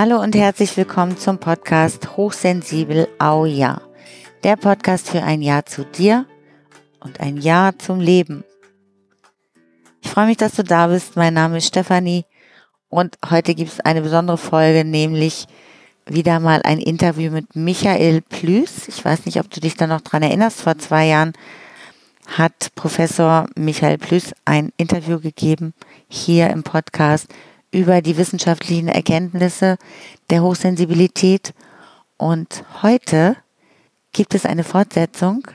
Hallo und herzlich willkommen zum Podcast Hochsensibel Au Ja. Der Podcast für ein Ja zu dir und ein Ja zum Leben. Ich freue mich, dass du da bist. Mein Name ist Stefanie und heute gibt es eine besondere Folge, nämlich wieder mal ein Interview mit Michael Plüß. Ich weiß nicht, ob du dich da noch dran erinnerst. Vor zwei Jahren hat Professor Michael Plüß ein Interview gegeben hier im Podcast über die wissenschaftlichen Erkenntnisse der Hochsensibilität. Und heute gibt es eine Fortsetzung.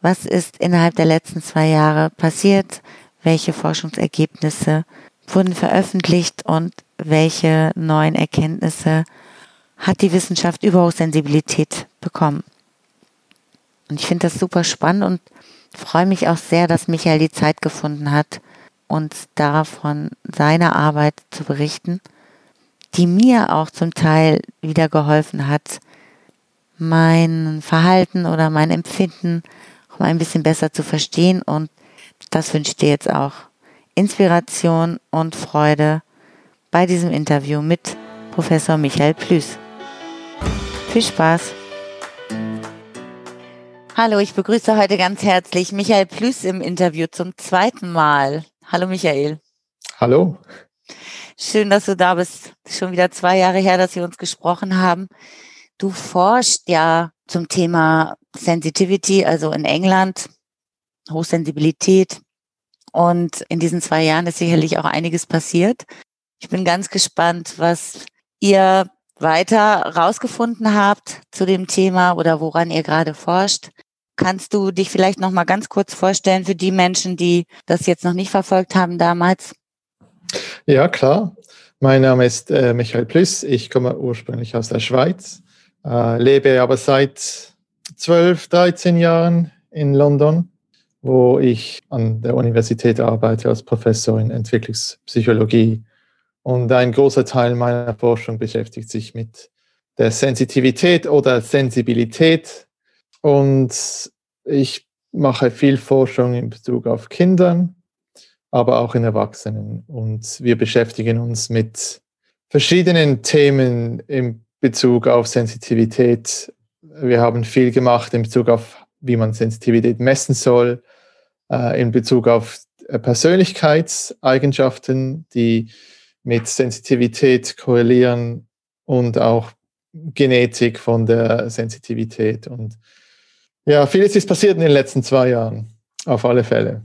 Was ist innerhalb der letzten zwei Jahre passiert? Welche Forschungsergebnisse wurden veröffentlicht und welche neuen Erkenntnisse hat die Wissenschaft über Hochsensibilität bekommen? Und ich finde das super spannend und freue mich auch sehr, dass Michael die Zeit gefunden hat, uns davon seiner Arbeit zu berichten, die mir auch zum Teil wieder geholfen hat, mein Verhalten oder mein Empfinden auch ein bisschen besser zu verstehen. Und das wünsche ich dir jetzt auch. Inspiration und Freude bei diesem Interview mit Professor Michael Plüß. Viel Spaß! Hallo, ich begrüße heute ganz herzlich Michael Plüß im Interview zum zweiten Mal. Hallo Michael. Hallo. Schön, dass du da bist. Schon wieder zwei Jahre her, dass wir uns gesprochen haben. Du forschst ja zum Thema Sensitivity, also in England, Hochsensibilität. Und in diesen zwei Jahren ist sicherlich auch einiges passiert. Ich bin ganz gespannt, was ihr weiter rausgefunden habt zu dem Thema oder woran ihr gerade forscht. Kannst du dich vielleicht noch mal ganz kurz vorstellen für die Menschen, die das jetzt noch nicht verfolgt haben damals? Ja, klar. Mein Name ist äh, Michael Plüss. Ich komme ursprünglich aus der Schweiz, äh, lebe aber seit 12, 13 Jahren in London, wo ich an der Universität arbeite als Professor in Entwicklungspsychologie. Und ein großer Teil meiner Forschung beschäftigt sich mit der Sensitivität oder Sensibilität und ich mache viel Forschung in Bezug auf Kindern, aber auch in Erwachsenen. Und wir beschäftigen uns mit verschiedenen Themen in Bezug auf Sensitivität. Wir haben viel gemacht in Bezug auf, wie man Sensitivität messen soll, äh, in Bezug auf äh, Persönlichkeitseigenschaften, die mit Sensitivität korrelieren und auch Genetik von der Sensitivität. Und ja, vieles ist passiert in den letzten zwei Jahren. Auf alle Fälle.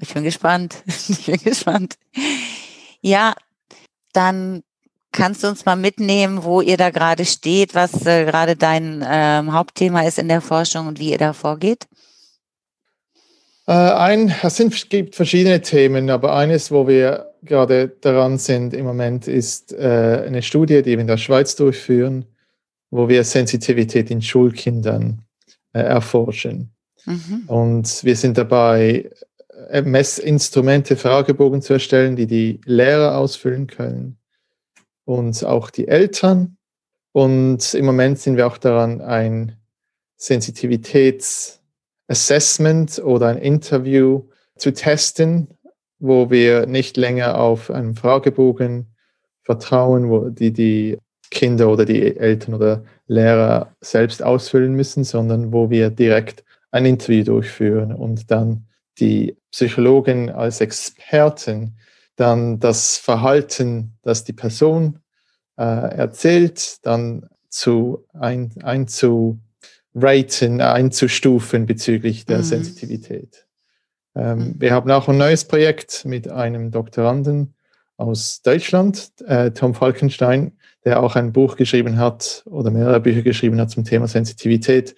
Ich bin gespannt. Ich bin gespannt. Ja, dann kannst du uns mal mitnehmen, wo ihr da gerade steht, was äh, gerade dein ähm, Hauptthema ist in der Forschung und wie ihr da vorgeht? Äh, ein, es sind, gibt verschiedene Themen, aber eines, wo wir gerade daran sind im Moment, ist äh, eine Studie, die wir in der Schweiz durchführen, wo wir Sensitivität in Schulkindern äh, erforschen. Mhm. Und wir sind dabei, äh, Messinstrumente, Fragebogen zu erstellen, die die Lehrer ausfüllen können und auch die Eltern. Und im Moment sind wir auch daran, ein Sensitivitätsassessment oder ein Interview zu testen, wo wir nicht länger auf einen Fragebogen vertrauen, wo die die Kinder oder die Eltern oder Lehrer selbst ausfüllen müssen, sondern wo wir direkt ein Interview durchführen und dann die Psychologen als Experten dann das Verhalten, das die Person äh, erzählt, dann zu ein, einzuraten, einzustufen bezüglich der mhm. Sensitivität. Ähm, mhm. Wir haben auch ein neues Projekt mit einem Doktoranden aus Deutschland, äh, Tom Falkenstein, der auch ein Buch geschrieben hat oder mehrere Bücher geschrieben hat zum Thema Sensitivität.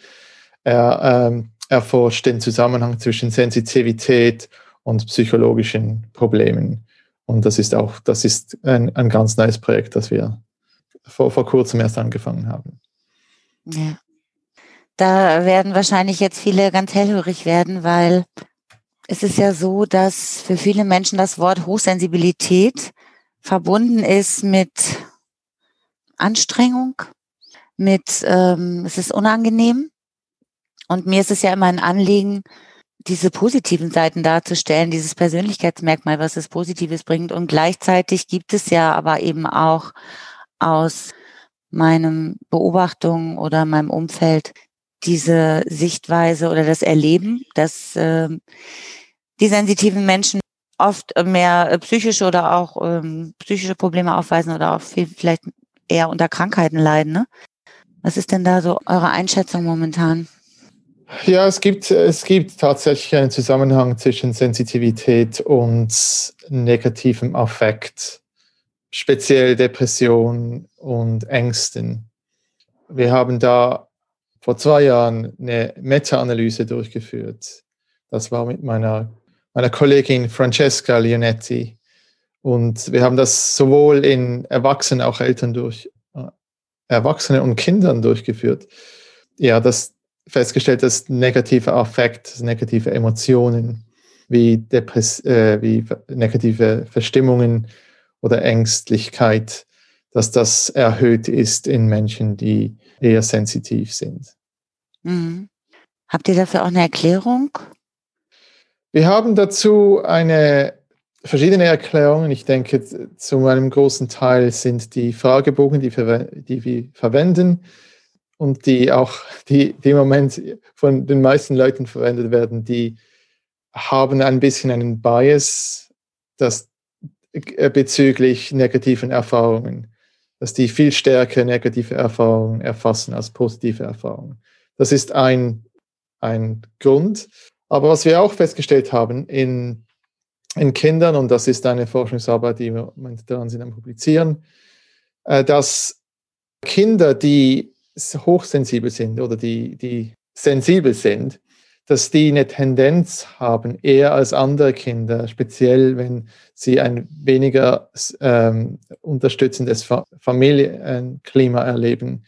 Er ähm, erforscht den Zusammenhang zwischen Sensitivität und psychologischen Problemen. Und das ist auch, das ist ein, ein ganz neues Projekt, das wir vor, vor kurzem erst angefangen haben. Ja. Da werden wahrscheinlich jetzt viele ganz hellhörig werden, weil es ist ja so, dass für viele Menschen das Wort Hochsensibilität verbunden ist mit Anstrengung, mit ähm, es ist unangenehm. Und mir ist es ja immer ein Anliegen, diese positiven Seiten darzustellen, dieses Persönlichkeitsmerkmal, was es Positives bringt. Und gleichzeitig gibt es ja aber eben auch aus meinem Beobachtungen oder meinem Umfeld diese Sichtweise oder das Erleben, dass äh, die sensitiven Menschen oft mehr äh, psychische oder auch ähm, psychische Probleme aufweisen oder auch viel, vielleicht eher unter Krankheiten leiden. Ne? Was ist denn da so eure Einschätzung momentan? Ja, es gibt, es gibt tatsächlich einen Zusammenhang zwischen Sensitivität und negativem Affekt, speziell Depression und Ängsten. Wir haben da vor zwei Jahren eine Meta-Analyse durchgeführt. Das war mit meiner, meiner Kollegin Francesca Leonetti. Und wir haben das sowohl in Erwachsenen, auch Eltern durch, äh, Erwachsene und Kindern durchgeführt. Ja, das festgestellt, dass negative Affekt, negative Emotionen wie, Depress äh, wie negative Verstimmungen oder Ängstlichkeit, dass das erhöht ist in Menschen, die eher sensitiv sind. Mhm. Habt ihr dafür auch eine Erklärung? Wir haben dazu eine verschiedene Erklärungen. Ich denke, zu einem großen Teil sind die Fragebogen, die, die wir verwenden und die auch, die, die im Moment von den meisten Leuten verwendet werden, die haben ein bisschen einen Bias das, äh, bezüglich negativen Erfahrungen dass die viel stärker negative Erfahrungen erfassen als positive Erfahrungen. Das ist ein, ein Grund. Aber was wir auch festgestellt haben in, in Kindern, und das ist eine Forschungsarbeit, die wir daran sind am Publizieren, äh, dass Kinder, die hochsensibel sind oder die, die sensibel sind, dass die eine Tendenz haben, eher als andere Kinder, speziell wenn sie ein weniger ähm, unterstützendes Familienklima erleben,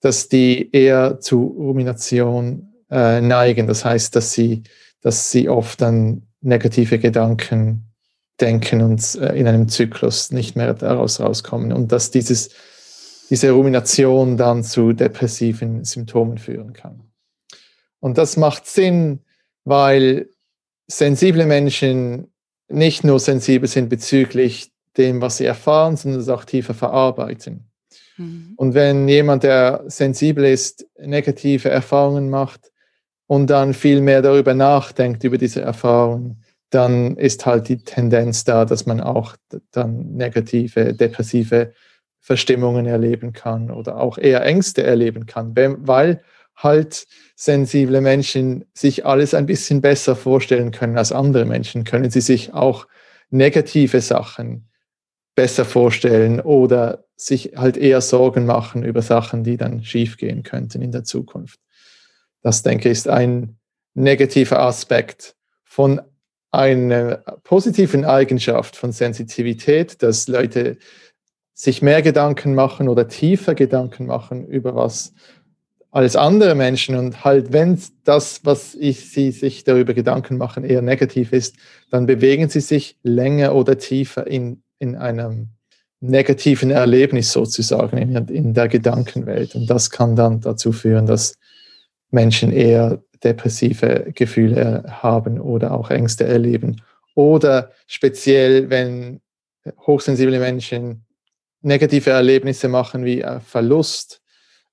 dass die eher zu Rumination äh, neigen. Das heißt, dass sie, dass sie oft an negative Gedanken denken und äh, in einem Zyklus nicht mehr daraus rauskommen und dass dieses, diese Rumination dann zu depressiven Symptomen führen kann. Und das macht Sinn, weil sensible Menschen nicht nur sensibel sind bezüglich dem, was sie erfahren, sondern es auch tiefer verarbeiten. Mhm. Und wenn jemand, der sensibel ist, negative Erfahrungen macht und dann viel mehr darüber nachdenkt, über diese Erfahrungen, dann ist halt die Tendenz da, dass man auch dann negative, depressive Verstimmungen erleben kann oder auch eher Ängste erleben kann, weil halt sensible Menschen sich alles ein bisschen besser vorstellen können als andere Menschen, können sie sich auch negative Sachen besser vorstellen oder sich halt eher Sorgen machen über Sachen, die dann schiefgehen könnten in der Zukunft. Das, denke ich, ist ein negativer Aspekt von einer positiven Eigenschaft von Sensitivität, dass Leute sich mehr Gedanken machen oder tiefer Gedanken machen über was als andere Menschen. Und halt, wenn das, was ich, sie sich darüber Gedanken machen, eher negativ ist, dann bewegen sie sich länger oder tiefer in, in einem negativen Erlebnis sozusagen, in, in der Gedankenwelt. Und das kann dann dazu führen, dass Menschen eher depressive Gefühle haben oder auch Ängste erleben. Oder speziell, wenn hochsensible Menschen negative Erlebnisse machen wie Verlust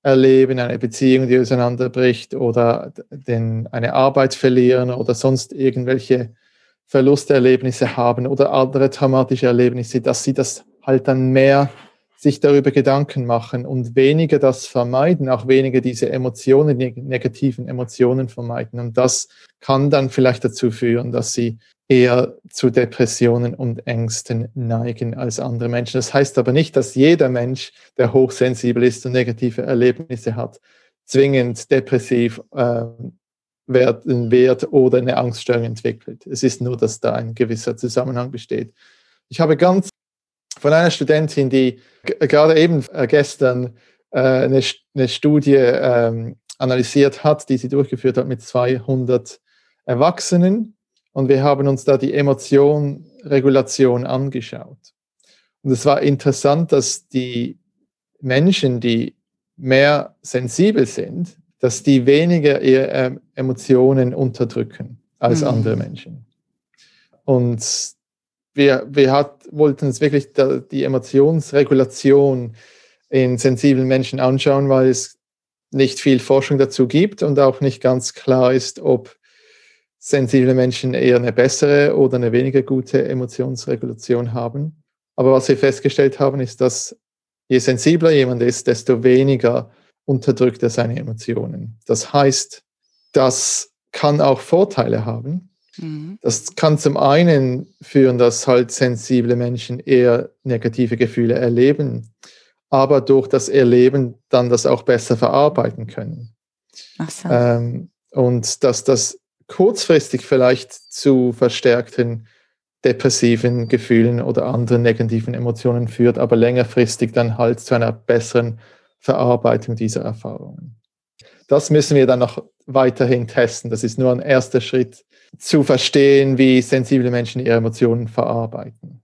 erleben, eine Beziehung, die auseinanderbricht oder den, eine Arbeit verlieren oder sonst irgendwelche Verlusterlebnisse haben oder andere traumatische Erlebnisse, dass sie das halt dann mehr sich darüber Gedanken machen und weniger das vermeiden, auch weniger diese Emotionen, die negativen Emotionen vermeiden. Und das kann dann vielleicht dazu führen, dass sie eher zu Depressionen und Ängsten neigen als andere Menschen. Das heißt aber nicht, dass jeder Mensch, der hochsensibel ist und negative Erlebnisse hat, zwingend depressiv äh, werden wird oder eine Angststörung entwickelt. Es ist nur, dass da ein gewisser Zusammenhang besteht. Ich habe ganz von einer Studentin, die gerade eben äh, gestern äh, eine, eine, Studie ähm, analysiert hat, die sie durchgeführt hat mit 200 Erwachsenen und wir haben uns da die Emotionregulation angeschaut. Und es war interessant, dass die Menschen, die mehr sensibel sind, dass die weniger ihre ähm, Emotionen unterdrücken als mhm. andere Menschen. Und wir, wir hat, wollten uns wirklich da, die Emotionsregulation in sensiblen Menschen anschauen, weil es nicht viel Forschung dazu gibt und auch nicht ganz klar ist, ob sensible Menschen eher eine bessere oder eine weniger gute Emotionsregulation haben. Aber was wir festgestellt haben, ist, dass je sensibler jemand ist, desto weniger unterdrückt er seine Emotionen. Das heißt, das kann auch Vorteile haben. Mhm. Das kann zum einen führen, dass halt sensible Menschen eher negative Gefühle erleben, aber durch das Erleben dann das auch besser verarbeiten können. Ach so. Ähm, und dass das kurzfristig vielleicht zu verstärkten depressiven Gefühlen oder anderen negativen Emotionen führt, aber längerfristig dann halt zu einer besseren Verarbeitung dieser Erfahrungen. Das müssen wir dann noch weiterhin testen. Das ist nur ein erster Schritt, zu verstehen, wie sensible Menschen ihre Emotionen verarbeiten.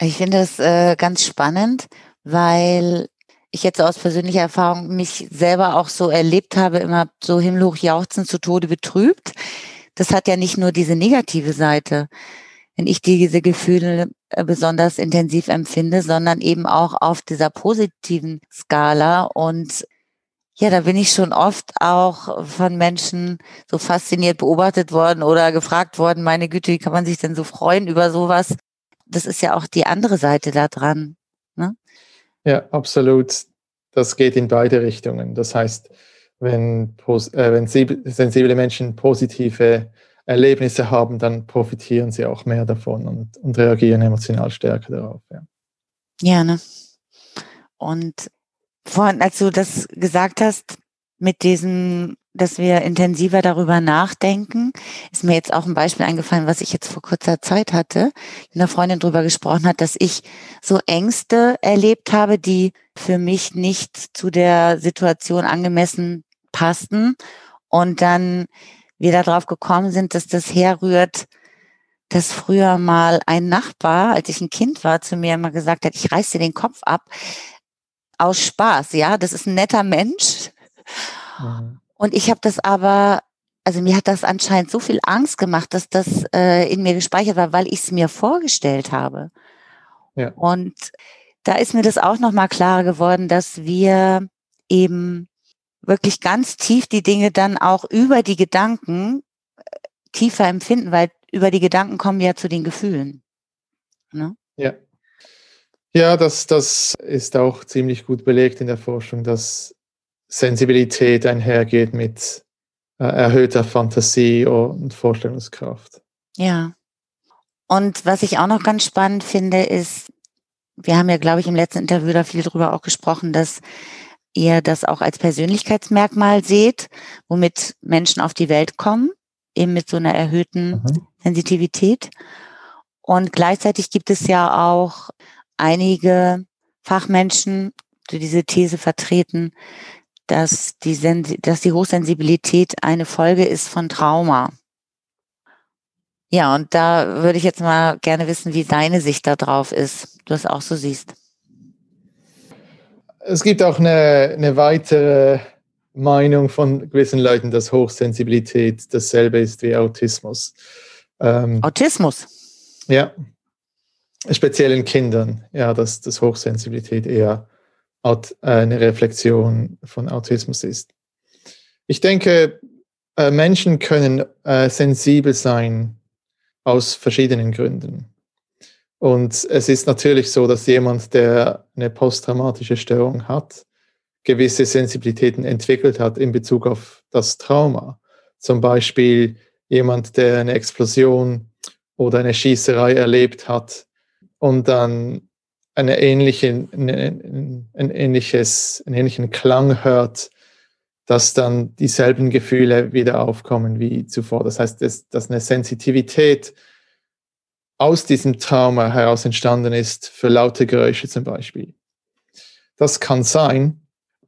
Ich finde das äh, ganz spannend, weil ich jetzt aus persönlicher Erfahrung mich selber auch so erlebt habe, immer so himmelhoch jauchzend zu Tode betrübt. Das hat ja nicht nur diese negative Seite, wenn ich diese Gefühle äh, besonders intensiv empfinde, sondern eben auch auf dieser positiven Skala. Und ja, da bin ich schon oft auch von Menschen so fasziniert beobachtet worden oder gefragt worden, meine Güte, wie kann man sich denn so freuen über sowas? Das ist ja auch die andere Seite da dran. Ne? Ja, absolut. Das geht in beide Richtungen. Das heißt, wenn, äh, wenn sensible Menschen positive Erlebnisse haben, dann profitieren sie auch mehr davon und, und reagieren emotional stärker darauf. Ja, ja ne? Und vorhin, als du das gesagt hast, mit diesem, dass wir intensiver darüber nachdenken, ist mir jetzt auch ein Beispiel eingefallen, was ich jetzt vor kurzer Zeit hatte, mit einer Freundin drüber gesprochen hat, dass ich so Ängste erlebt habe, die für mich nicht zu der Situation angemessen passten. Und dann wir darauf gekommen sind, dass das herrührt, dass früher mal ein Nachbar, als ich ein Kind war, zu mir immer gesagt hat, ich reiß dir den Kopf ab, aus Spaß, ja, das ist ein netter Mensch. Mhm. Und ich habe das aber, also mir hat das anscheinend so viel Angst gemacht, dass das äh, in mir gespeichert war, weil ich es mir vorgestellt habe. Ja. Und da ist mir das auch nochmal klarer geworden, dass wir eben wirklich ganz tief die Dinge dann auch über die Gedanken äh, tiefer empfinden, weil über die Gedanken kommen wir ja zu den Gefühlen. Ne? Ja. Ja, das, das ist auch ziemlich gut belegt in der Forschung, dass Sensibilität einhergeht mit äh, erhöhter Fantasie und Vorstellungskraft. Ja. Und was ich auch noch ganz spannend finde, ist, wir haben ja, glaube ich, im letzten Interview da viel drüber auch gesprochen, dass ihr das auch als Persönlichkeitsmerkmal seht, womit Menschen auf die Welt kommen, eben mit so einer erhöhten mhm. Sensitivität. Und gleichzeitig gibt es ja auch einige Fachmenschen, die diese These vertreten, dass die, dass die Hochsensibilität eine Folge ist von Trauma. Ja, und da würde ich jetzt mal gerne wissen, wie deine Sicht da drauf ist, du es auch so siehst. Es gibt auch eine, eine weitere Meinung von gewissen Leuten, dass Hochsensibilität dasselbe ist wie Autismus. Ähm, Autismus? Ja, speziell in Kindern, ja, dass, dass Hochsensibilität eher äh, eine Reflexion von Autismus ist. Ich denke, äh, Menschen können äh, sensibel sein aus verschiedenen Gründen. Und es ist natürlich so, dass jemand, der eine posttraumatische Störung hat, gewisse Sensibilitäten entwickelt hat in Bezug auf das Trauma. Zum Beispiel jemand, der eine Explosion oder eine Schießerei erlebt hat, und dann eine ähnliche, ein, ein ähnliches, einen ähnlichen Klang hört, dass dann dieselben Gefühle wieder aufkommen wie zuvor. Das heißt, dass, dass eine Sensitivität aus diesem Trauma heraus entstanden ist für laute Geräusche zum Beispiel. Das kann sein,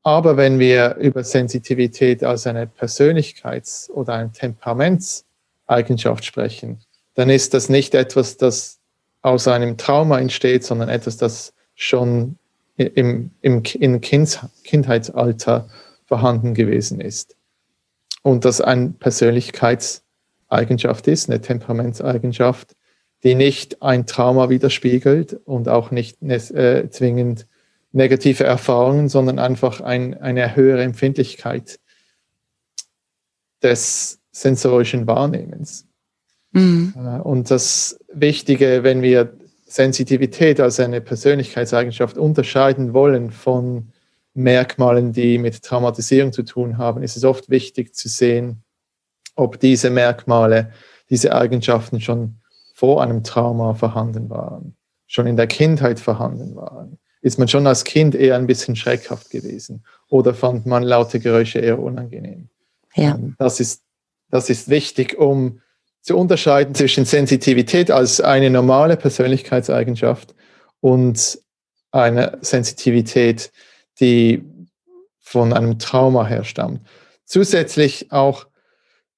aber wenn wir über Sensitivität als eine Persönlichkeits- oder eine Temperamentseigenschaft sprechen, dann ist das nicht etwas, das aus einem Trauma entsteht, sondern etwas, das schon im, im, im kind, Kindheitsalter vorhanden gewesen ist. Und das eine Persönlichkeitseigenschaft ist, eine Temperamentseigenschaft, die nicht ein Trauma widerspiegelt und auch nicht äh, zwingend negative Erfahrungen, sondern einfach ein, eine höhere Empfindlichkeit des sensorischen Wahrnehmens. Mhm. Äh, und das Wichtige, wenn wir Sensitivität als eine Persönlichkeitseigenschaft unterscheiden wollen von Merkmalen, die mit Traumatisierung zu tun haben, ist es oft wichtig zu sehen, ob diese Merkmale, diese Eigenschaften schon vor einem Trauma vorhanden waren, schon in der Kindheit vorhanden waren. Ist man schon als Kind eher ein bisschen schreckhaft gewesen oder fand man laute Geräusche eher unangenehm? Ja. Ähm, das ist, das ist wichtig, um zu unterscheiden zwischen Sensitivität als eine normale Persönlichkeitseigenschaft und einer Sensitivität, die von einem Trauma herstammt. Zusätzlich auch,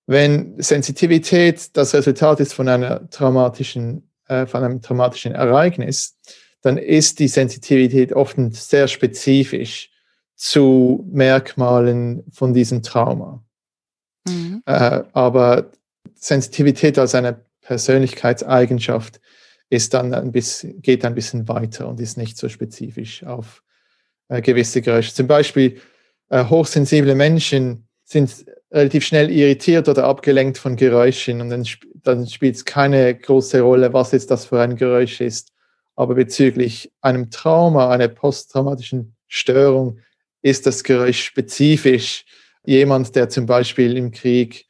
wenn Sensitivität das Resultat ist von einer traumatischen, äh, von einem traumatischen Ereignis, dann ist die Sensitivität oft sehr spezifisch zu Merkmalen von diesem Trauma. Mhm. Äh, aber Sensitivität als eine Persönlichkeitseigenschaft ist dann ein bisschen, geht ein bisschen weiter und ist nicht so spezifisch auf äh, gewisse Geräusche. Zum Beispiel äh, hochsensible Menschen sind relativ schnell irritiert oder abgelenkt von Geräuschen und dann, sp dann spielt es keine große Rolle, was jetzt das für ein Geräusch ist. Aber bezüglich einem Trauma, einer posttraumatischen Störung, ist das Geräusch spezifisch. Jemand, der zum Beispiel im Krieg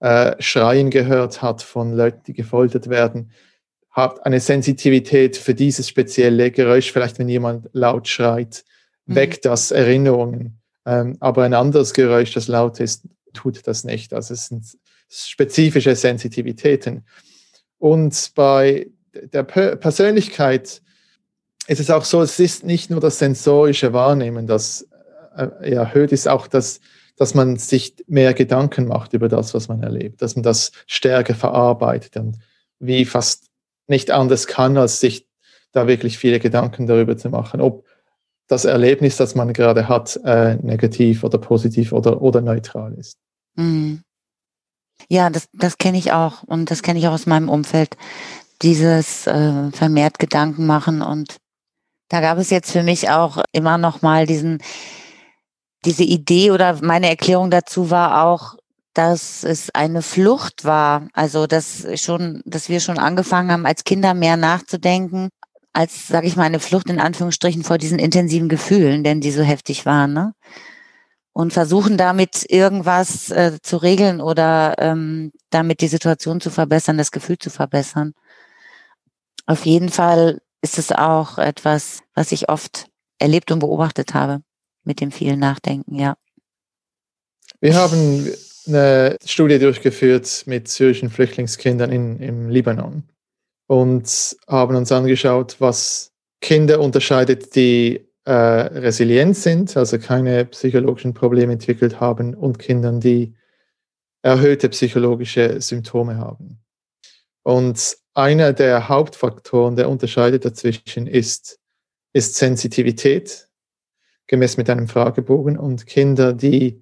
äh, Schreien gehört hat von Leuten, die gefoltert werden, hat eine Sensitivität für dieses spezielle Geräusch, vielleicht wenn jemand laut schreit, mhm. weckt das Erinnerungen. Ähm, aber ein anderes Geräusch, das laut ist, tut das nicht. Also es sind spezifische Sensitivitäten. Und bei der Persönlichkeit ist es auch so, es ist nicht nur das sensorische Wahrnehmen, das äh, erhöht ist, auch das, dass man sich mehr Gedanken macht über das, was man erlebt, dass man das stärker verarbeitet und wie fast nicht anders kann, als sich da wirklich viele Gedanken darüber zu machen, ob das Erlebnis, das man gerade hat, äh, negativ oder positiv oder, oder neutral ist. Mhm. Ja, das, das kenne ich auch und das kenne ich auch aus meinem Umfeld. Dieses äh, vermehrt Gedanken machen und da gab es jetzt für mich auch immer noch mal diesen diese Idee oder meine Erklärung dazu war auch, dass es eine Flucht war. Also dass schon, dass wir schon angefangen haben, als Kinder mehr nachzudenken, als, sage ich mal, eine Flucht in Anführungsstrichen vor diesen intensiven Gefühlen, denn die so heftig waren. Ne? und versuchen damit irgendwas äh, zu regeln oder ähm, damit die Situation zu verbessern, das Gefühl zu verbessern. Auf jeden Fall ist es auch etwas, was ich oft erlebt und beobachtet habe mit dem vielen Nachdenken, ja. Wir haben eine Studie durchgeführt mit syrischen Flüchtlingskindern in, im Libanon und haben uns angeschaut, was Kinder unterscheidet, die äh, resilient sind, also keine psychologischen Probleme entwickelt haben und Kindern, die erhöhte psychologische Symptome haben. Und einer der Hauptfaktoren, der unterscheidet dazwischen, ist, ist Sensitivität, gemessen mit einem Fragebogen. Und Kinder, die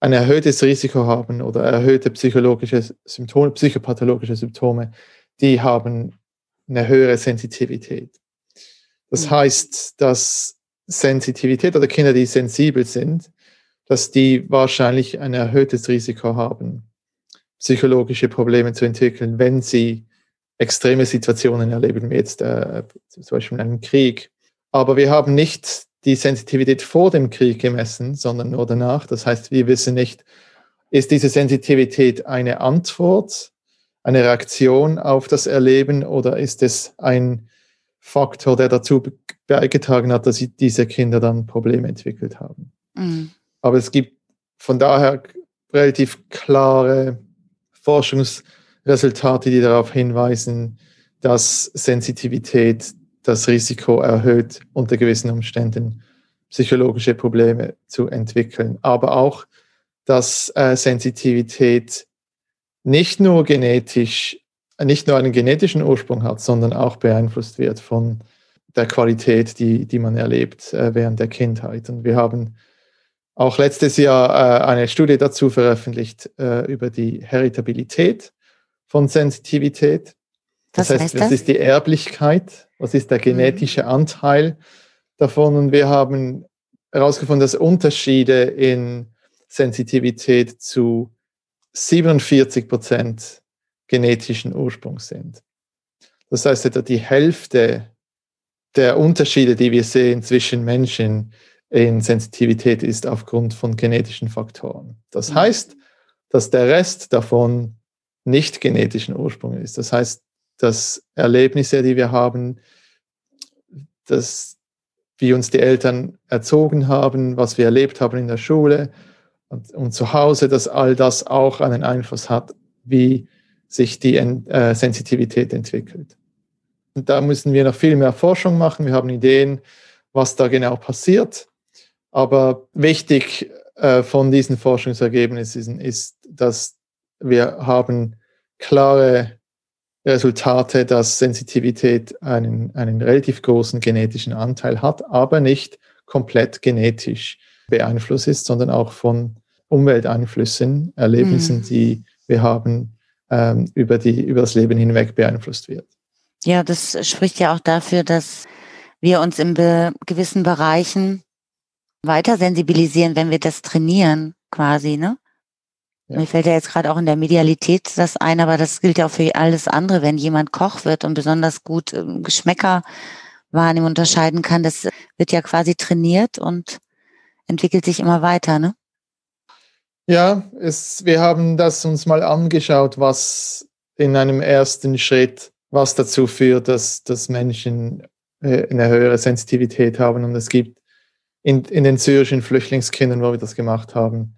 ein erhöhtes Risiko haben oder erhöhte psychologische Symptome, psychopathologische Symptome, die haben eine höhere Sensitivität. Das mhm. heißt, dass Sensitivität oder Kinder, die sensibel sind, dass die wahrscheinlich ein erhöhtes Risiko haben, psychologische Probleme zu entwickeln, wenn sie extreme Situationen erleben, wie jetzt äh, zum Beispiel in einem Krieg. Aber wir haben nicht die Sensitivität vor dem Krieg gemessen, sondern nur danach. Das heißt, wir wissen nicht, ist diese Sensitivität eine Antwort, eine Reaktion auf das Erleben oder ist es ein Faktor, der dazu beigetragen hat, dass diese Kinder dann Probleme entwickelt haben. Mhm. Aber es gibt von daher relativ klare Forschungsresultate, die darauf hinweisen, dass Sensitivität das Risiko erhöht, unter gewissen Umständen psychologische Probleme zu entwickeln. Aber auch, dass äh, Sensitivität nicht nur genetisch nicht nur einen genetischen Ursprung hat, sondern auch beeinflusst wird von der Qualität, die, die man erlebt äh, während der Kindheit. Und wir haben auch letztes Jahr äh, eine Studie dazu veröffentlicht äh, über die Heritabilität von Sensitivität. Das was heißt, was ist die Erblichkeit? Was ist der mhm. genetische Anteil davon und wir haben herausgefunden, dass Unterschiede in Sensitivität zu 47 Prozent genetischen Ursprungs sind. Das heißt, etwa die Hälfte der Unterschiede, die wir sehen zwischen Menschen in Sensitivität, ist aufgrund von genetischen Faktoren. Das mhm. heißt, dass der Rest davon nicht genetischen Ursprung ist. Das heißt, dass Erlebnisse, die wir haben, dass wie uns die Eltern erzogen haben, was wir erlebt haben in der Schule und, und zu Hause, dass all das auch einen Einfluss hat, wie sich die äh, Sensitivität entwickelt. Und da müssen wir noch viel mehr Forschung machen. Wir haben Ideen, was da genau passiert. Aber wichtig äh, von diesen Forschungsergebnissen ist, dass wir haben klare Resultate, dass Sensitivität einen, einen relativ großen genetischen Anteil hat, aber nicht komplett genetisch beeinflusst ist, sondern auch von Umwelteinflüssen, Erlebnissen, mhm. die wir haben, ähm, über, die, über das Leben hinweg beeinflusst wird. Ja, das spricht ja auch dafür, dass wir uns in be gewissen Bereichen weiter sensibilisieren, wenn wir das trainieren, quasi, ne? Ja. Mir fällt ja jetzt gerade auch in der Medialität das ein, aber das gilt ja auch für alles andere. Wenn jemand Koch wird und besonders gut äh, Geschmäcker wahrnehmen, unterscheiden kann, das wird ja quasi trainiert und entwickelt sich immer weiter, ne? Ja, es, wir haben das uns mal angeschaut, was in einem ersten Schritt, was dazu führt, dass, dass Menschen äh, eine höhere Sensitivität haben. Und es gibt in, in den syrischen Flüchtlingskindern, wo wir das gemacht haben,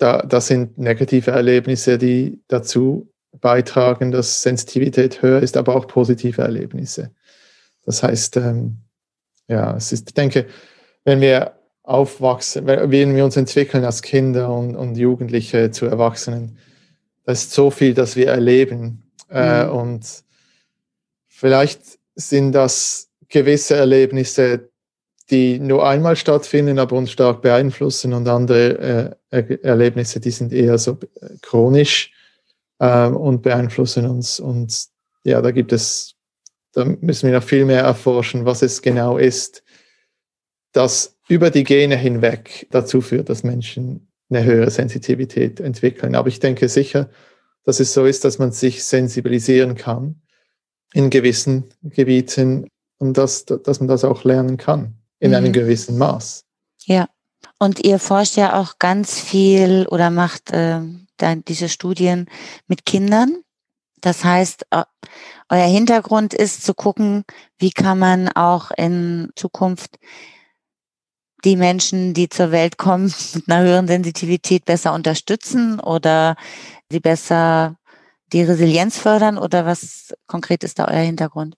da, das sind negative Erlebnisse, die dazu beitragen, dass Sensitivität höher ist, aber auch positive Erlebnisse. Das heißt, ähm, ja, es ist, ich denke, wenn wir aufwachsen, wenn wir uns entwickeln als Kinder und, und Jugendliche zu Erwachsenen, das ist so viel, das wir erleben. Äh, mhm. Äh, und vielleicht sind das gewisse Erlebnisse, die nur einmal stattfinden, aber uns stark beeinflussen und andere äh, Erlebnisse, die sind eher so chronisch äh, und beeinflussen uns. Und ja, da gibt es, da müssen wir noch viel mehr erforschen, was es genau ist, das über die Gene hinweg dazu führt, dass Menschen eine höhere Sensitivität entwickeln. Aber ich denke sicher, dass es so ist, dass man sich sensibilisieren kann in gewissen Gebieten und dass, dass man das auch lernen kann in mhm. einem gewissen Maß. Ja, und ihr forscht ja auch ganz viel oder macht äh, diese Studien mit Kindern. Das heißt, euer Hintergrund ist zu gucken, wie kann man auch in Zukunft die Menschen, die zur Welt kommen, mit einer höheren Sensitivität besser unterstützen oder sie besser die Resilienz fördern oder was konkret ist da euer Hintergrund?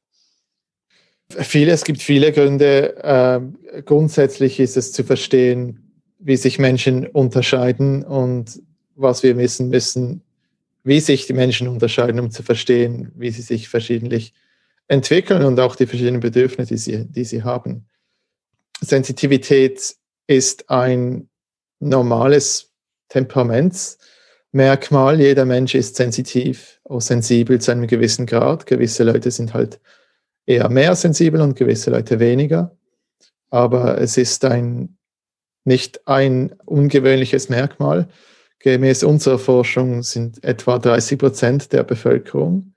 Viele, es gibt viele Gründe. Äh, grundsätzlich ist es zu verstehen, wie sich Menschen unterscheiden und was wir wissen müssen, wie sich die Menschen unterscheiden, um zu verstehen, wie sie sich verschiedentlich entwickeln und auch die verschiedenen Bedürfnisse, die sie, die sie haben. Sensitivität ist ein normales Temperamentsmerkmal. Jeder Mensch ist sensitiv oder sensibel zu einem gewissen Grad. Gewisse Leute sind halt eher mehr sensibel und gewisse Leute weniger. Aber es ist ein, nicht ein ungewöhnliches Merkmal. Gemäß unserer Forschung sind etwa 30 Prozent der Bevölkerung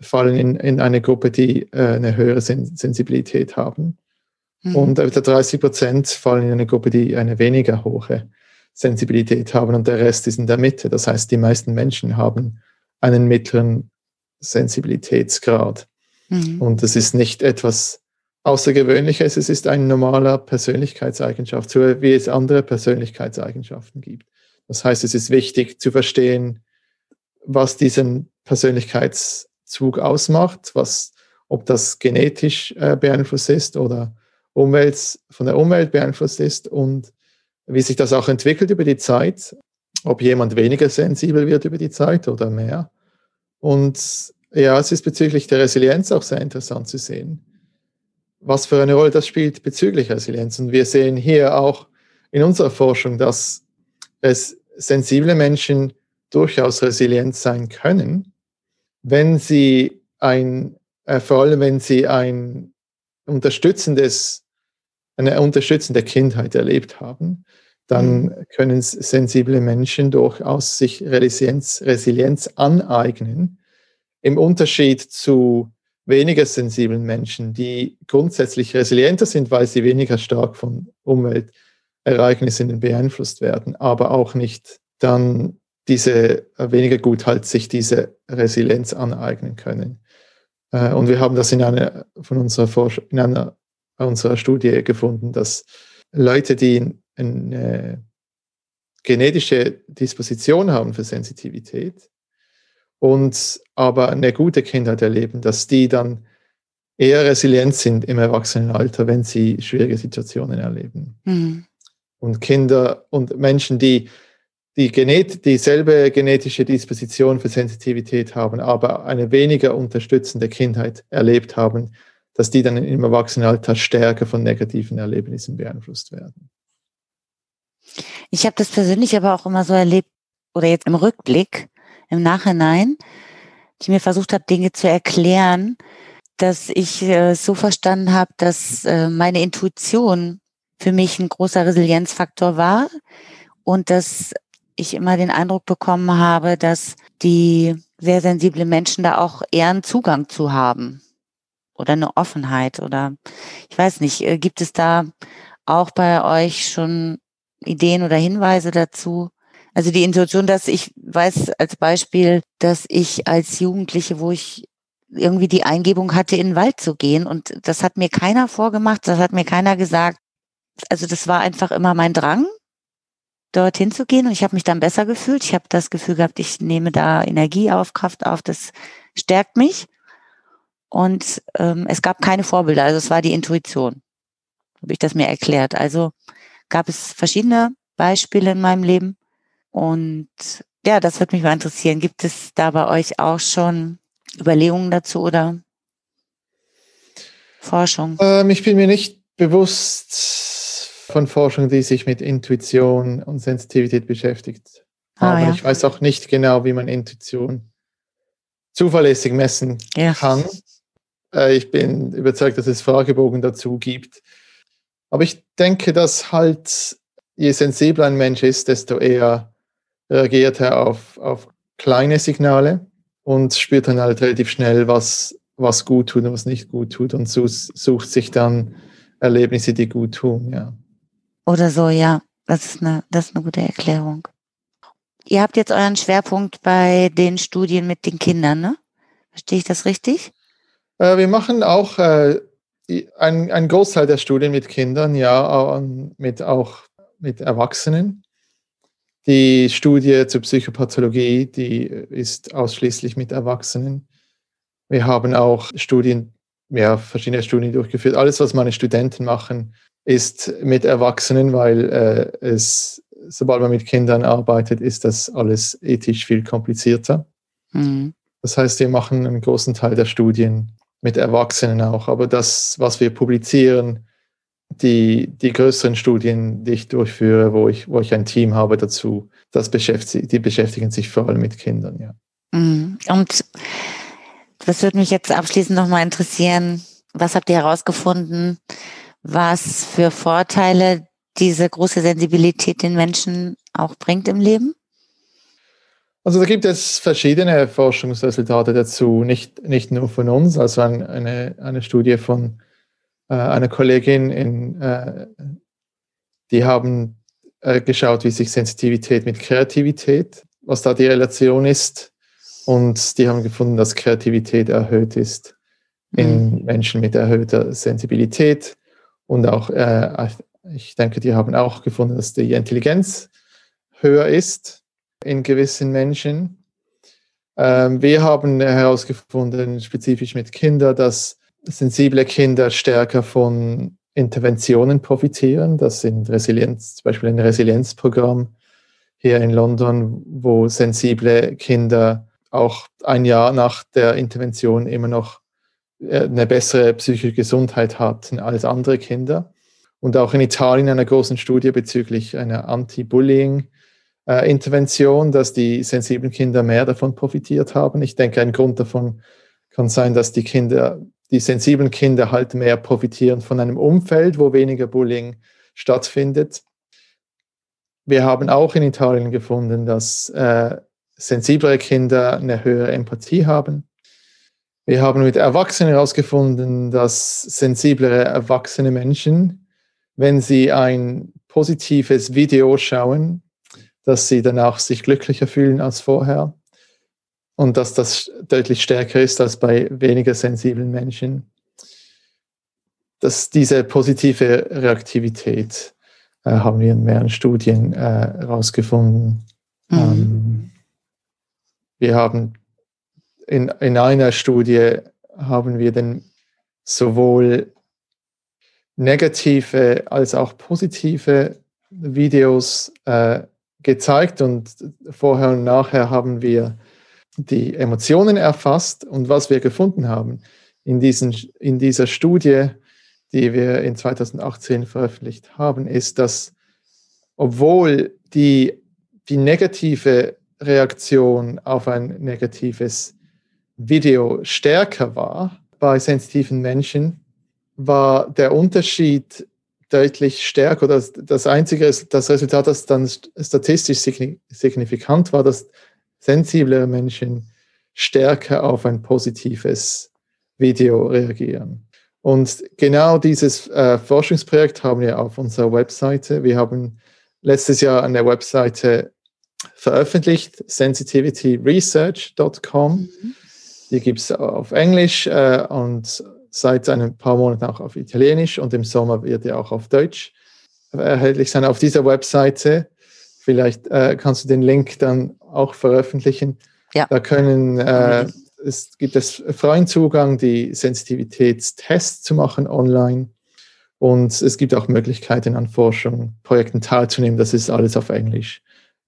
fallen in, in eine Gruppe, die äh, eine höhere Sensibilität haben. Mhm. Und etwa 30 Prozent fallen in eine Gruppe, die eine weniger hohe Sensibilität haben und der Rest ist in der Mitte. Das heißt, die meisten Menschen haben einen mittleren Sensibilitätsgrad. Mhm. Und das ist nicht etwas Außergewöhnliches, es ist ein normaler Persönlichkeitseigenschaft, so wie es andere Persönlichkeitseigenschaften gibt. Das heißt, es ist wichtig zu verstehen, was diesen Persönlichkeitszug ausmacht, was, ob das genetisch äh, beeinflusst ist oder Umwelt, von der Umwelt beeinflusst ist und wie sich das auch entwickelt über die Zeit, ob jemand weniger sensibel wird über die Zeit oder mehr. Und ja, es ist bezüglich der Resilienz auch sehr interessant zu sehen, was für eine Rolle das spielt bezüglich Resilienz. Und wir sehen hier auch in unserer Forschung, dass es sensible Menschen durchaus resilient sein können, wenn sie ein, äh, vor allem wenn sie ein unterstützendes eine unterstützende Kindheit erlebt haben, dann mhm. können sensible Menschen durchaus sich Resilienz, Resilienz aneignen. Im Unterschied zu weniger sensiblen Menschen, die grundsätzlich resilienter sind, weil sie weniger stark von Umweltereignissen beeinflusst werden, aber auch nicht dann diese äh, weniger gut halt sich diese Resilienz aneignen können. Äh, und wir haben das in einer von unserer Forsch in einer unserer Studie gefunden, dass Leute, die eine genetische Disposition haben für Sensitivität, und aber eine gute Kindheit erleben, dass die dann eher resilient sind im Erwachsenenalter, wenn sie schwierige Situationen erleben. Mhm. Und Kinder und Menschen, die die genet dieselbe genetische Disposition für Sensitivität haben, aber eine weniger unterstützende Kindheit erlebt haben, dass die dann im Erwachsenenalter stärker von negativen Erlebnissen beeinflusst werden. Ich habe das persönlich aber auch immer so erlebt, oder jetzt im Rückblick, im Nachhinein, ich mir versucht habe, Dinge zu erklären, dass ich äh, so verstanden habe, dass äh, meine Intuition für mich ein großer Resilienzfaktor war und dass ich immer den Eindruck bekommen habe, dass die sehr sensible Menschen da auch eher einen Zugang zu haben oder eine Offenheit oder ich weiß nicht, äh, gibt es da auch bei euch schon Ideen oder Hinweise dazu, also die Intuition, dass ich weiß als Beispiel, dass ich als Jugendliche, wo ich irgendwie die Eingebung hatte, in den Wald zu gehen und das hat mir keiner vorgemacht, das hat mir keiner gesagt. Also das war einfach immer mein Drang, dorthin zu gehen und ich habe mich dann besser gefühlt. Ich habe das Gefühl gehabt, ich nehme da Energie auf, Kraft auf, das stärkt mich. Und ähm, es gab keine Vorbilder, also es war die Intuition, habe ich das mir erklärt. Also gab es verschiedene Beispiele in meinem Leben und ja, das würde mich mal interessieren. Gibt es da bei euch auch schon Überlegungen dazu oder Forschung? Ähm, ich bin mir nicht bewusst von Forschung, die sich mit Intuition und Sensitivität beschäftigt. Ah, Aber ja. ich weiß auch nicht genau, wie man Intuition zuverlässig messen ja. kann. Äh, ich bin überzeugt, dass es Fragebogen dazu gibt. Aber ich denke, dass halt je sensibler ein Mensch ist, desto eher reagiert er auf, auf kleine Signale und spürt dann halt relativ schnell, was, was gut tut und was nicht gut tut und sucht sich dann Erlebnisse, die gut tun, ja. Oder so, ja. Das ist eine, das ist eine gute Erklärung. Ihr habt jetzt euren Schwerpunkt bei den Studien mit den Kindern, ne? Verstehe ich das richtig? Äh, wir machen auch äh, einen Großteil der Studien mit Kindern, ja, mit auch mit Erwachsenen. Die Studie zur Psychopathologie, die ist ausschließlich mit Erwachsenen. Wir haben auch Studien, ja, verschiedene Studien durchgeführt. Alles, was meine Studenten machen, ist mit Erwachsenen, weil äh, es, sobald man mit Kindern arbeitet, ist das alles ethisch viel komplizierter. Mhm. Das heißt, wir machen einen großen Teil der Studien mit Erwachsenen auch. Aber das, was wir publizieren, die, die größeren Studien, die ich durchführe, wo ich, wo ich ein Team habe dazu, das beschäftigt, die beschäftigen sich vor allem mit Kindern, ja. Mhm. Und das würde mich jetzt abschließend nochmal interessieren. Was habt ihr herausgefunden, was für Vorteile diese große Sensibilität den Menschen auch bringt im Leben? Also da gibt es verschiedene Forschungsresultate dazu, nicht, nicht nur von uns, also eine, eine Studie von eine Kollegin, in, äh, die haben äh, geschaut, wie sich Sensitivität mit Kreativität, was da die Relation ist. Und die haben gefunden, dass Kreativität erhöht ist in mhm. Menschen mit erhöhter Sensibilität. Und auch, äh, ich denke, die haben auch gefunden, dass die Intelligenz höher ist in gewissen Menschen. Ähm, wir haben herausgefunden, spezifisch mit Kindern, dass sensible Kinder stärker von Interventionen profitieren. Das sind Resilienz, zum Beispiel ein Resilienzprogramm hier in London, wo sensible Kinder auch ein Jahr nach der Intervention immer noch äh, eine bessere psychische Gesundheit hatten als andere Kinder. Und auch in Italien einer großen Studie bezüglich einer Anti-Bullying-Intervention, dass die sensiblen Kinder mehr davon profitiert haben. Ich denke, ein Grund davon kann sein, dass die Kinder die sensiblen Kinder halt mehr profitieren von einem Umfeld, wo weniger Bullying stattfindet. Wir haben auch in Italien gefunden, dass äh, sensiblere Kinder eine höhere Empathie haben. Wir haben mit Erwachsenen herausgefunden, dass sensiblere erwachsene Menschen, wenn sie ein positives Video schauen, dass sie danach sich glücklicher fühlen als vorher und dass das deutlich stärker ist als bei weniger sensiblen Menschen. Dass diese positive Reaktivität äh, haben wir in mehreren Studien herausgefunden. Äh, mhm. ähm, wir haben in, in einer Studie haben wir dann sowohl negative als auch positive Videos äh, gezeigt und vorher und nachher haben wir die Emotionen erfasst und was wir gefunden haben in, diesen, in dieser Studie, die wir in 2018 veröffentlicht haben, ist, dass obwohl die, die negative Reaktion auf ein negatives Video stärker war bei sensitiven Menschen, war der Unterschied deutlich stärker. Das, das einzige, das Resultat, das dann statistisch signifikant war, dass sensible Menschen stärker auf ein positives Video reagieren. Und genau dieses äh, Forschungsprojekt haben wir auf unserer Webseite. Wir haben letztes Jahr eine Webseite veröffentlicht, sensitivityresearch.com. Mhm. Die gibt es auf Englisch äh, und seit ein paar Monaten auch auf Italienisch und im Sommer wird er auch auf Deutsch erhältlich sein. Auf dieser Webseite, vielleicht äh, kannst du den Link dann auch veröffentlichen. Ja. Da können, äh, es gibt es freien Zugang, die Sensitivitätstests zu machen online. Und es gibt auch Möglichkeiten an Forschung, Projekten teilzunehmen. Das ist alles auf Englisch.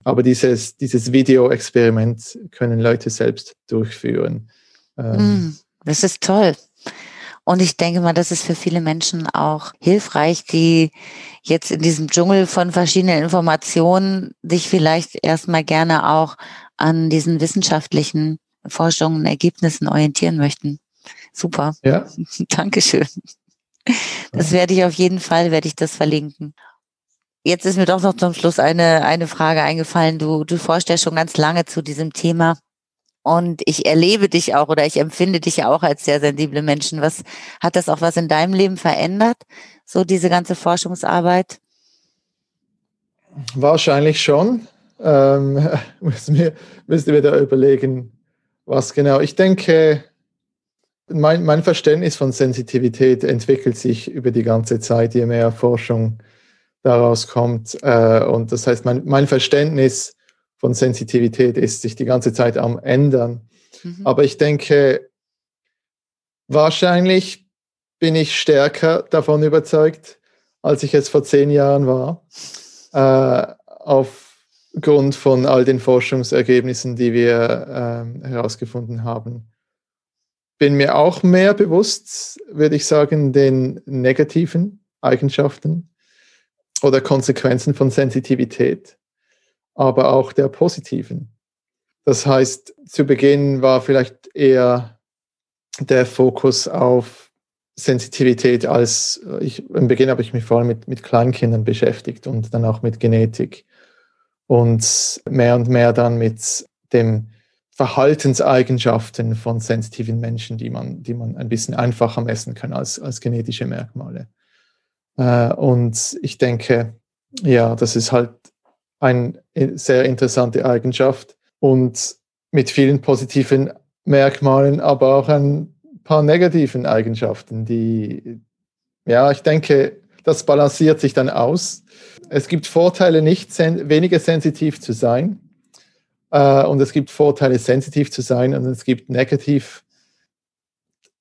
Aber dieses, dieses Video-Experiment können Leute selbst durchführen. Ähm, hm, das ist toll. Und ich denke mal, das ist für viele Menschen auch hilfreich, die jetzt in diesem Dschungel von verschiedenen Informationen sich vielleicht erstmal gerne auch an diesen wissenschaftlichen Forschungen, Ergebnissen orientieren möchten. Super. Ja. Dankeschön. Das werde ich auf jeden Fall, werde ich das verlinken. Jetzt ist mir doch noch zum Schluss eine, eine Frage eingefallen. Du, du forschst ja schon ganz lange zu diesem Thema. Und ich erlebe dich auch oder ich empfinde dich auch als sehr sensible Menschen. Was hat das auch was in deinem Leben verändert? So diese ganze Forschungsarbeit? Wahrscheinlich schon. Ähm, müssen, wir, müssen wir da überlegen, was genau. Ich denke, mein, mein Verständnis von Sensitivität entwickelt sich über die ganze Zeit, je mehr Forschung daraus kommt. Äh, und das heißt, mein, mein Verständnis von Sensitivität ist sich die ganze Zeit am ändern. Mhm. Aber ich denke, wahrscheinlich bin ich stärker davon überzeugt, als ich es vor zehn Jahren war, äh, aufgrund von all den Forschungsergebnissen, die wir äh, herausgefunden haben. Bin mir auch mehr bewusst, würde ich sagen, den negativen Eigenschaften oder Konsequenzen von Sensitivität aber auch der positiven. Das heißt, zu Beginn war vielleicht eher der Fokus auf Sensitivität als ich, im Beginn habe ich mich vor allem mit, mit Kleinkindern beschäftigt und dann auch mit Genetik und mehr und mehr dann mit den Verhaltenseigenschaften von sensitiven Menschen, die man, die man ein bisschen einfacher messen kann als, als genetische Merkmale. Äh, und ich denke, ja, das ist halt eine sehr interessante Eigenschaft und mit vielen positiven Merkmalen, aber auch ein paar negativen Eigenschaften, die, ja, ich denke, das balanciert sich dann aus. Es gibt Vorteile, nicht sen weniger sensitiv zu sein. Äh, und es gibt Vorteile, sensitiv zu sein. Und es gibt negativ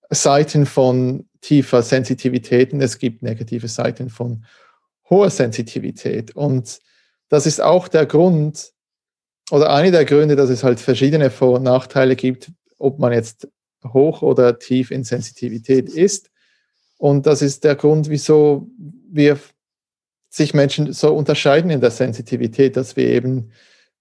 Seiten von tiefer Sensitivität und es gibt negative Seiten von hoher Sensitivität. Und das ist auch der Grund oder eine der Gründe, dass es halt verschiedene Vor- und Nachteile gibt, ob man jetzt hoch oder tief in Sensitivität ist. Und das ist der Grund, wieso wir sich Menschen so unterscheiden in der Sensitivität, dass wir eben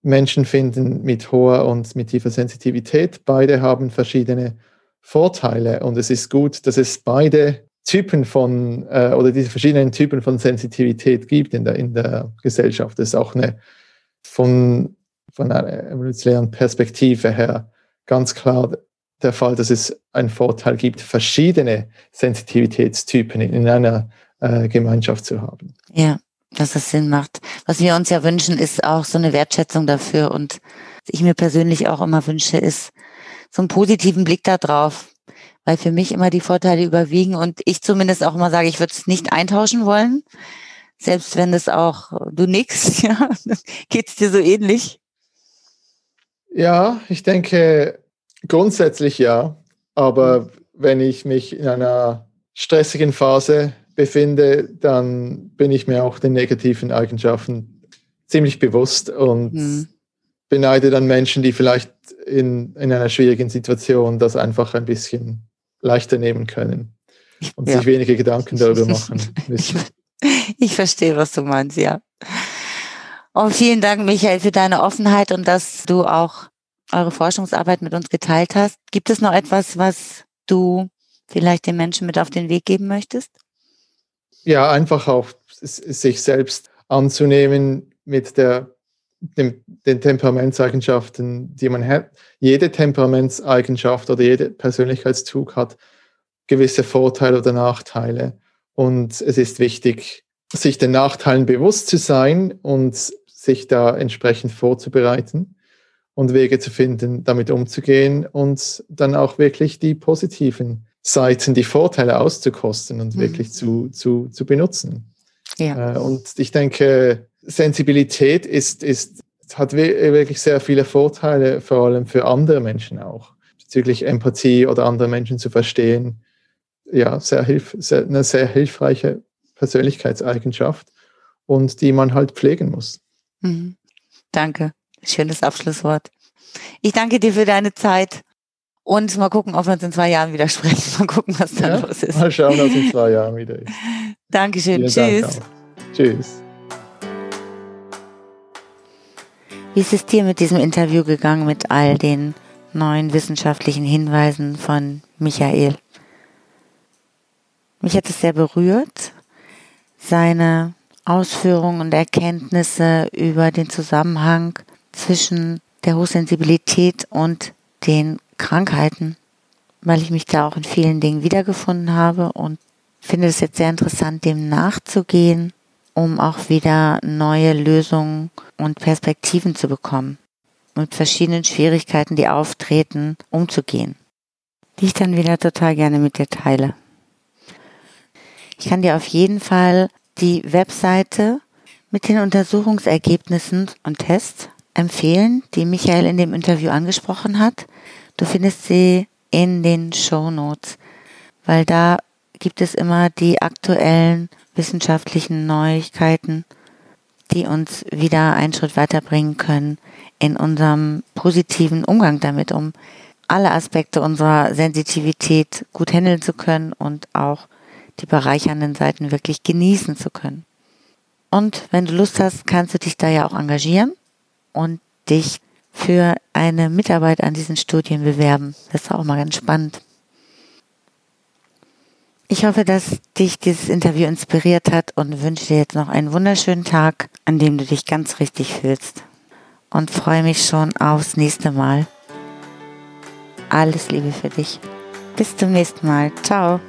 Menschen finden mit hoher und mit tiefer Sensitivität. Beide haben verschiedene Vorteile und es ist gut, dass es beide Typen von äh, oder diese verschiedenen Typen von Sensitivität gibt in der, in der Gesellschaft. Das ist auch eine von, von einer evolutionären Perspektive her ganz klar der Fall, dass es einen Vorteil gibt, verschiedene Sensitivitätstypen in, in einer äh, Gemeinschaft zu haben. Ja, dass das Sinn macht. Was wir uns ja wünschen, ist auch so eine Wertschätzung dafür und ich mir persönlich auch immer wünsche, ist so einen positiven Blick da drauf weil für mich immer die Vorteile überwiegen und ich zumindest auch immer sage, ich würde es nicht eintauschen wollen. Selbst wenn es auch du nix, ja, geht es dir so ähnlich? Ja, ich denke grundsätzlich ja. Aber wenn ich mich in einer stressigen Phase befinde, dann bin ich mir auch den negativen Eigenschaften ziemlich bewusst und hm. beneide dann Menschen, die vielleicht in, in einer schwierigen Situation das einfach ein bisschen leichter nehmen können und ja. sich weniger Gedanken darüber machen müssen. Ich verstehe, was du meinst, ja. Und vielen Dank, Michael, für deine Offenheit und dass du auch eure Forschungsarbeit mit uns geteilt hast. Gibt es noch etwas, was du vielleicht den Menschen mit auf den Weg geben möchtest? Ja, einfach auch sich selbst anzunehmen mit der, dem, den Temperamentseigenschaften, die man hat. Jede Temperamentseigenschaft oder jeder Persönlichkeitszug hat gewisse Vorteile oder Nachteile. Und es ist wichtig, sich den Nachteilen bewusst zu sein und sich da entsprechend vorzubereiten und Wege zu finden, damit umzugehen und dann auch wirklich die positiven Seiten, die Vorteile auszukosten und mhm. wirklich zu, zu, zu benutzen. Ja. Äh, und ich denke, Sensibilität ist, ist, hat wirklich sehr viele Vorteile, vor allem für andere Menschen auch, bezüglich Empathie oder andere Menschen zu verstehen ja, sehr hilf sehr, eine sehr hilfreiche Persönlichkeitseigenschaft und die man halt pflegen muss. Mhm. Danke. Schönes Abschlusswort. Ich danke dir für deine Zeit und mal gucken, ob wir uns in zwei Jahren wieder sprechen. Mal gucken, was da ja, los ist. Mal schauen, was in zwei Jahren wieder ist. Dankeschön. Vielen Tschüss. Dank Tschüss. Wie ist es dir mit diesem Interview gegangen, mit all den neuen wissenschaftlichen Hinweisen von Michael? Mich hat es sehr berührt, seine Ausführungen und Erkenntnisse über den Zusammenhang zwischen der Hochsensibilität und den Krankheiten, weil ich mich da auch in vielen Dingen wiedergefunden habe und finde es jetzt sehr interessant, dem nachzugehen, um auch wieder neue Lösungen und Perspektiven zu bekommen, mit verschiedenen Schwierigkeiten, die auftreten, umzugehen, die ich dann wieder total gerne mit dir teile. Ich kann dir auf jeden Fall die Webseite mit den Untersuchungsergebnissen und Tests empfehlen, die Michael in dem Interview angesprochen hat. Du findest sie in den Show Notes, weil da gibt es immer die aktuellen wissenschaftlichen Neuigkeiten, die uns wieder einen Schritt weiterbringen können in unserem positiven Umgang damit, um alle Aspekte unserer Sensitivität gut handeln zu können und auch die bereichernden Seiten wirklich genießen zu können. Und wenn du Lust hast, kannst du dich da ja auch engagieren und dich für eine Mitarbeit an diesen Studien bewerben. Das ist auch mal ganz spannend. Ich hoffe, dass dich dieses Interview inspiriert hat und wünsche dir jetzt noch einen wunderschönen Tag, an dem du dich ganz richtig fühlst. Und freue mich schon aufs nächste Mal. Alles Liebe für dich. Bis zum nächsten Mal. Ciao.